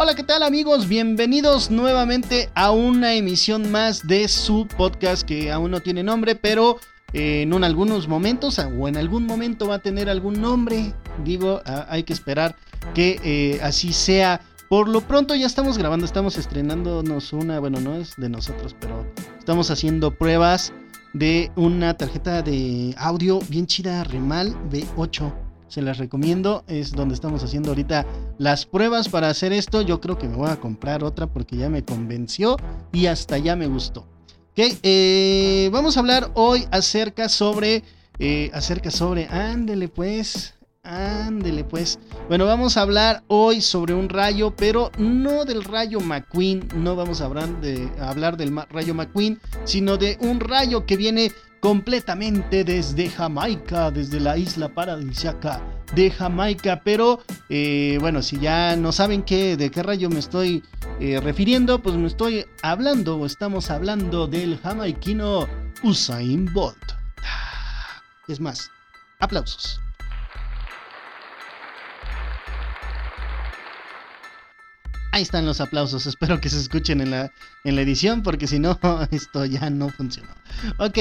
Hola, ¿qué tal amigos? Bienvenidos nuevamente a una emisión más de su podcast que aún no tiene nombre, pero eh, en algunos momentos o en algún momento va a tener algún nombre. Digo, hay que esperar que eh, así sea. Por lo pronto ya estamos grabando, estamos estrenándonos una, bueno, no es de nosotros, pero estamos haciendo pruebas de una tarjeta de audio bien chida, Remal B8. Se las recomiendo, es donde estamos haciendo ahorita las pruebas para hacer esto. Yo creo que me voy a comprar otra porque ya me convenció y hasta ya me gustó. Ok, eh, vamos a hablar hoy acerca sobre, eh, acerca sobre, ándele pues, Ándele pues. Bueno, vamos a hablar hoy sobre un rayo, pero no del rayo McQueen. No vamos a hablar, de, hablar del rayo McQueen, sino de un rayo que viene completamente desde Jamaica, desde la isla paradisíaca de Jamaica. Pero eh, bueno, si ya no saben qué, de qué rayo me estoy eh, refiriendo, pues me estoy hablando o estamos hablando del jamaiquino Usain Bolt. Es más, aplausos. Ahí están los aplausos. Espero que se escuchen en la, en la edición porque si no, esto ya no funcionó. Ok,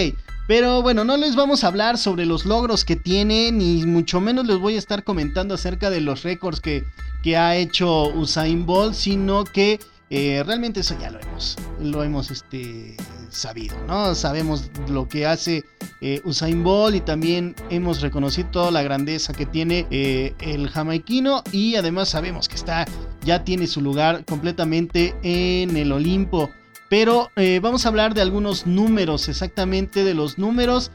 pero bueno, no les vamos a hablar sobre los logros que tiene, ni mucho menos les voy a estar comentando acerca de los récords que, que ha hecho Usain Bolt, sino que eh, realmente eso ya lo hemos, lo hemos este, sabido, ¿no? Sabemos lo que hace eh, Usain Bolt y también hemos reconocido toda la grandeza que tiene eh, el jamaiquino y además sabemos que está, ya tiene su lugar completamente en el Olimpo. Pero vamos a hablar de algunos números, exactamente de los números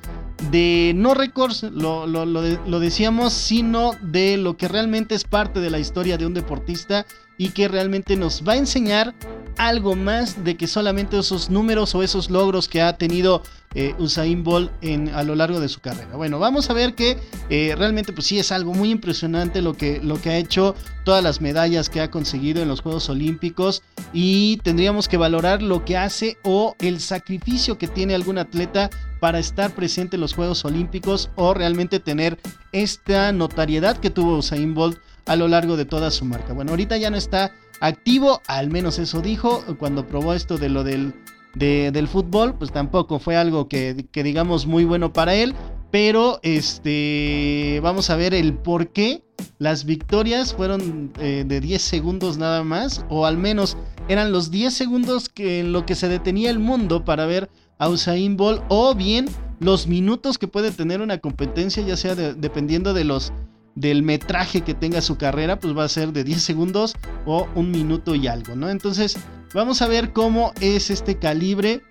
de no récords, lo, lo, decíamos, sino de lo que realmente es parte de la historia de un deportista y que realmente nos va a enseñar algo más de que solamente esos números o esos logros que ha tenido eh, Usain Bolt en, a lo largo de su carrera. Bueno, vamos a ver que eh, realmente pues sí es algo muy impresionante lo que, lo que ha hecho, todas las medallas que ha conseguido en los Juegos Olímpicos y tendríamos que valorar lo que hace o el sacrificio que tiene algún atleta para estar presente en los Juegos Olímpicos o realmente tener esta notariedad que tuvo Usain Bolt a lo largo de toda su marca. Bueno, ahorita ya no está activo, al menos eso dijo, cuando probó esto de lo del, del fútbol, pues tampoco fue algo que, digamos muy bueno para él, pero este, vamos a ver el por qué las victorias fueron eh, de 10 segundos nada más, o al menos eran los 10 segundos que en lo que se detenía el mundo para ver a Usain Bolt, o bien los minutos que puede tener una competencia, ya sea dependiendo de los del metraje que tenga su carrera, pues va a ser de 10 segundos o un minuto y algo, ¿no? Entonces, vamos a ver cómo es este calibre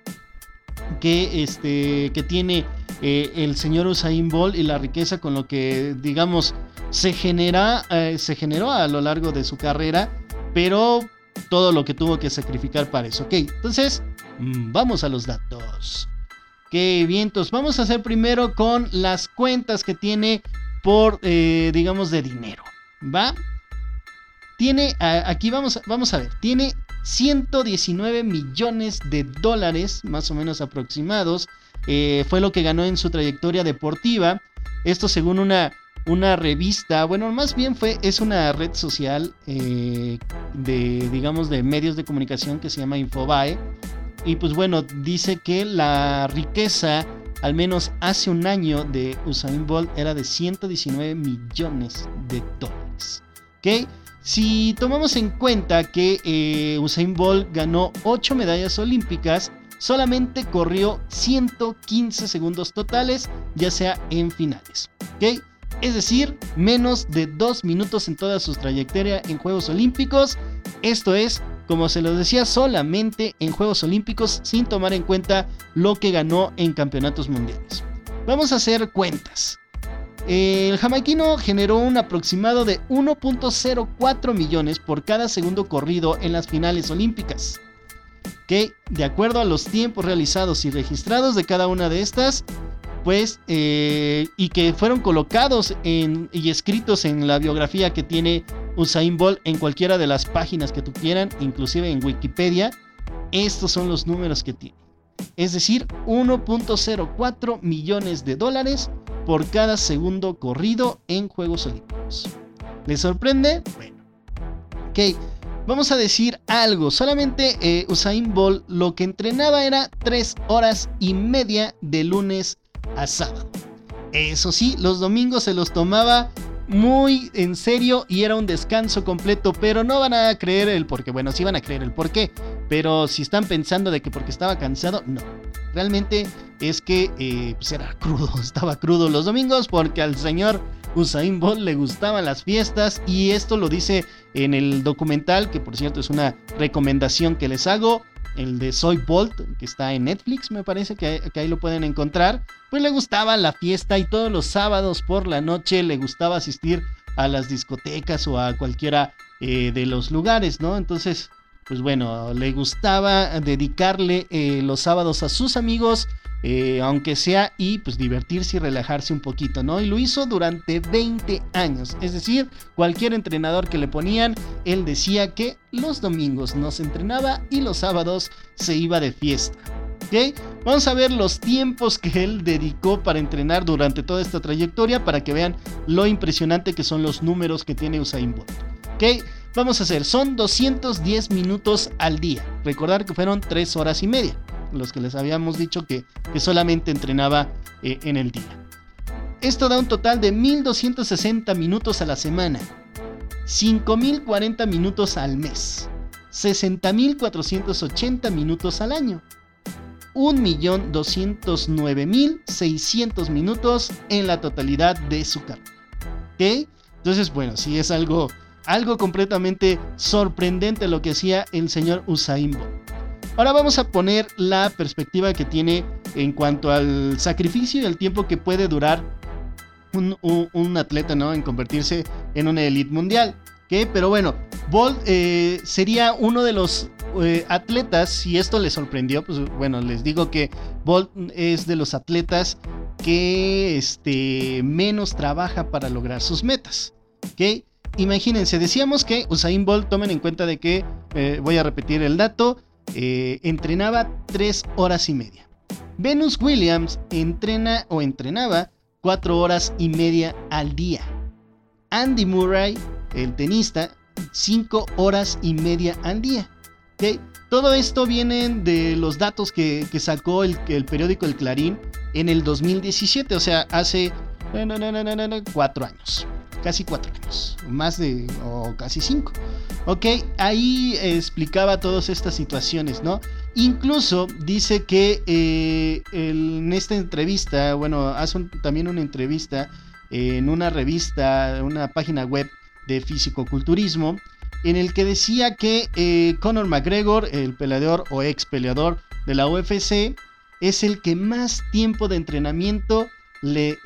que, este, que tiene eh, el señor Usain Bolt y la riqueza con lo que, digamos, se, genera, eh, se generó a lo largo de su carrera, pero todo lo que tuvo que sacrificar para eso. Ok, entonces, mm, vamos a los datos. Qué vientos. Vamos a hacer primero con las cuentas que tiene por, eh, digamos, de dinero. ¿Va? Tiene, aquí vamos, vamos a ver, tiene 119 millones de dólares, más o menos aproximados. Eh, fue lo que ganó en su trayectoria deportiva. Esto según una, una revista, bueno, más bien fue, es una red social eh, de, digamos, de medios de comunicación que se llama Infobae. Y pues bueno, dice que la riqueza al menos hace un año de Usain Bolt era de 119 millones de dólares. ¿Ok? Si tomamos en cuenta que eh, Usain Bolt ganó 8 medallas olímpicas, solamente corrió 115 segundos totales, ya sea en finales. ¿Ok? Es decir, menos de 2 minutos en toda su trayectoria en Juegos Olímpicos. Esto es como se los decía, solamente en Juegos Olímpicos sin tomar en cuenta lo que ganó en campeonatos mundiales. Vamos a hacer cuentas. El jamaiquino generó un aproximado de 1.04 millones por cada segundo corrido en las finales olímpicas. Que, de acuerdo a los tiempos realizados y registrados de cada una de estas, pues, eh, y que fueron colocados y escritos en la biografía que tiene Usain Bolt en cualquiera de las páginas que tú quieran, inclusive en Wikipedia, estos son los números que tiene. Es decir, 1.04 millones de dólares por cada segundo corrido en Juegos Olímpicos. ¿Les sorprende? Bueno. Ok, vamos a decir algo. Solamente eh, Usain Bolt lo que entrenaba era 3 horas y media de lunes a sábado. Eso sí, los domingos se los tomaba muy en serio y era un descanso completo, pero no van a creer el por qué. Bueno, sí van a creer el por qué, pero si están pensando de que porque estaba cansado, no. Realmente es que eh, pues era crudo, estaba crudo los domingos porque al señor Usain Bolt le gustaban las fiestas y esto lo dice en el documental, que por cierto es una recomendación que les hago el de Soy Bolt, que está en Netflix, me parece que, ahí lo pueden encontrar, pues le gustaba la fiesta y todos los sábados por la noche le gustaba asistir a las discotecas o a cualquiera eh, de los lugares, ¿no? Entonces, pues bueno, le gustaba dedicarle eh, los sábados a sus amigos eh, aunque sea y pues divertirse y relajarse un poquito, ¿no? Y lo hizo durante 20 años, es decir, cualquier entrenador que le ponían, él decía que los domingos no se entrenaba y los sábados se iba de fiesta. ¿Ok? Vamos a ver los tiempos que él dedicó para entrenar durante toda esta trayectoria para que vean lo impresionante que son los números que tiene Usain Bolt. ¿Ok? Vamos a hacer, son 210 minutos al día. Recordar que fueron 3 horas y media los que les habíamos dicho que, solamente entrenaba eh, en el día. Esto da un total de 1260 minutos a la semana, 5040 minutos al mes, 60.480 minutos al año, 1.209.600 minutos en la totalidad de su carrera. Entonces, bueno, sí es algo, algo completamente sorprendente lo que hacía el señor Usain Bolt. Ahora vamos a poner la perspectiva que tiene en cuanto al sacrificio y el tiempo que puede durar un, atleta ¿no? en convertirse en una elite mundial. Pero bueno, Bolt eh, sería uno de los eh, atletas, si esto les sorprendió, pues bueno, les digo que Bolt es de los atletas que este, menos trabaja para lograr sus metas. Imagínense, decíamos que Usain Bolt, tomen en cuenta de que, eh, voy a repetir el dato, eh, entrenaba 3 horas y media. Venus Williams entrena o entrenaba 4 horas y media al día. Andy Murray, el tenista, 5 horas y media al día. Todo esto viene de los datos que, sacó el, el, periódico El Clarín en el 2017, o sea, hace 4 años casi cuatro años, más de, o casi cinco. Ok, ahí explicaba todas estas situaciones, ¿no? Incluso dice que eh, en esta entrevista, bueno, hace también una entrevista en una revista, una página web de físico-culturismo, en el que decía que eh, Conor McGregor, el peleador o ex peleador de la UFC, es el que más tiempo de entrenamiento le,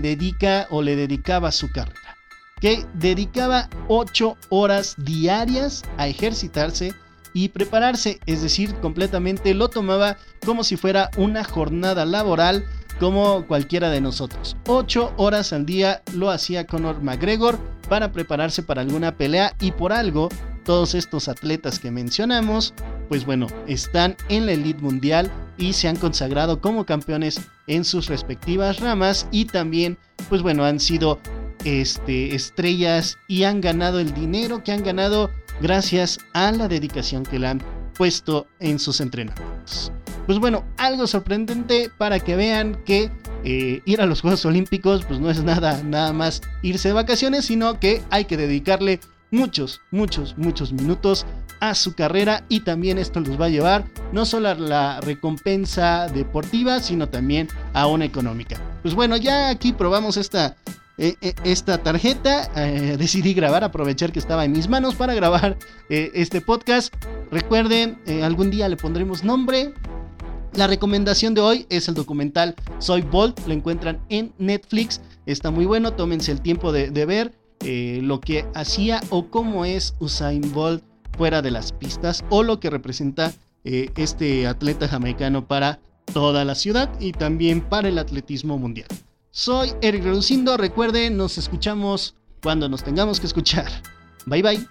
dedica o le dedicaba su carrera. Que dedicaba 8 horas diarias a ejercitarse y prepararse, es decir, completamente lo tomaba como si fuera una jornada laboral como cualquiera de nosotros. 8 horas al día lo hacía Conor McGregor para prepararse para alguna pelea y por algo todos estos atletas que mencionamos, pues bueno, están en la elite mundial y se han consagrado como campeones en sus respectivas ramas y también, pues bueno, han sido este, estrellas y han ganado el dinero que han ganado gracias a la dedicación que le han puesto en sus entrenamientos. Pues bueno, algo sorprendente para que vean que eh, ir a los Juegos Olímpicos pues no es nada, nada más irse de vacaciones, sino que hay que dedicarle muchos, muchos, muchos minutos a su carrera y también esto los va a llevar no solo a la recompensa deportiva, sino también a una económica. Pues bueno, ya aquí probamos esta, eh, eh, esta tarjeta, eh, decidí grabar, aprovechar que estaba en mis manos para grabar este podcast. Recuerden, algún día le pondremos nombre. La recomendación de hoy es el documental Soy Bolt, lo encuentran en Netflix, está muy bueno, tómense el tiempo de, de ver lo que hacía o cómo es Usain Bolt fuera de las pistas o lo que representa este atleta jamaicano para toda la ciudad y también para el atletismo mundial. Soy Eric Reducindo. Recuerden, nos escuchamos cuando nos tengamos que escuchar. Bye bye.